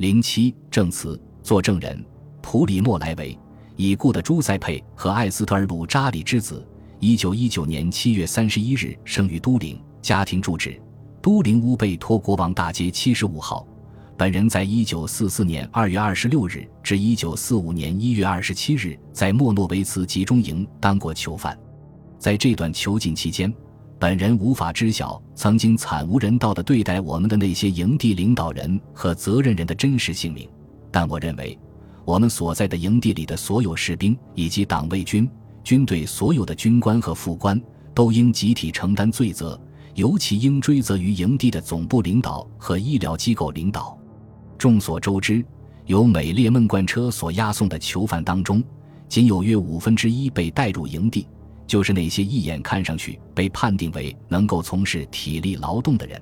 零七证词作证人普里莫莱维，已故的朱塞佩和艾斯特尔鲁扎里之子，一九一九年七月三十一日生于都灵，家庭住址都灵乌贝托国王大街七十五号。本人在一九四四年二月二十六日至一九四五年一月二十七日在莫诺维茨集中营当过囚犯，在这段囚禁期间。本人无法知晓曾经惨无人道的对待我们的那些营地领导人和责任人的真实姓名，但我认为，我们所在的营地里的所有士兵以及党卫军、军队所有的军官和副官都应集体承担罪责，尤其应追责于营地的总部领导和医疗机构领导。众所周知，由美列闷罐车所押送的囚犯当中，仅有约五分之一被带入营地。就是那些一眼看上去被判定为能够从事体力劳动的人，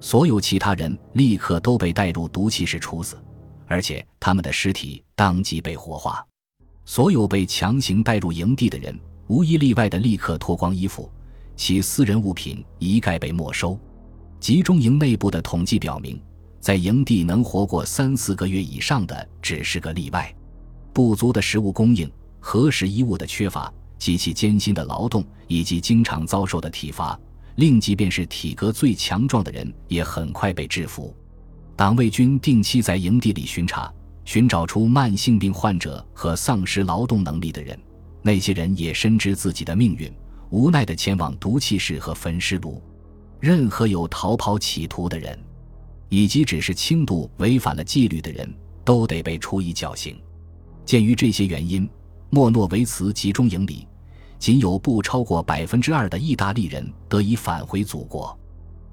所有其他人立刻都被带入毒气室处死，而且他们的尸体当即被火化。所有被强行带入营地的人，无一例外的立刻脱光衣服，其私人物品一概被没收。集中营内部的统计表明，在营地能活过三四个月以上的只是个例外。不足的食物供应、合适衣物的缺乏。极其艰辛的劳动以及经常遭受的体罚，令即便是体格最强壮的人也很快被制服。党卫军定期在营地里巡查，寻找出慢性病患者和丧失劳动能力的人。那些人也深知自己的命运，无奈地前往毒气室和焚尸炉。任何有逃跑企图的人，以及只是轻度违反了纪律的人，都得被处以绞刑。鉴于这些原因，莫诺维茨集中营里。仅有不超过百分之二的意大利人得以返回祖国。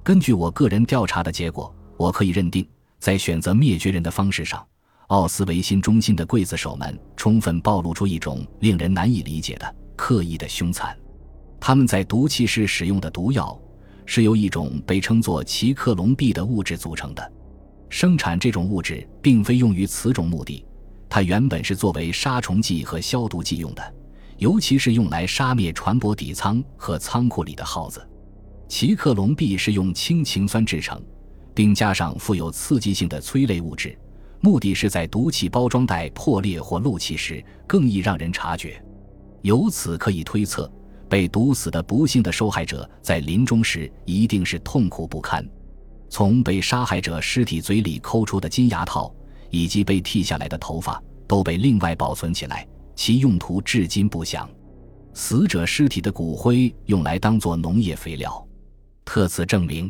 根据我个人调查的结果，我可以认定，在选择灭绝人的方式上，奥斯维辛中心的刽子手们充分暴露出一种令人难以理解的刻意的凶残。他们在毒气室使用的毒药是由一种被称作奇克隆币的物质组成的。生产这种物质并非用于此种目的，它原本是作为杀虫剂和消毒剂用的。尤其是用来杀灭船舶底舱和仓库里的耗子，奇克隆币是用氢氰酸制成，并加上富有刺激性的催泪物质，目的是在毒气包装袋破裂或漏气时更易让人察觉。由此可以推测，被毒死的不幸的受害者在临终时一定是痛苦不堪。从被杀害者尸体嘴里抠出的金牙套以及被剃下来的头发都被另外保存起来。其用途至今不详。死者尸体的骨灰用来当做农业肥料，特此证明，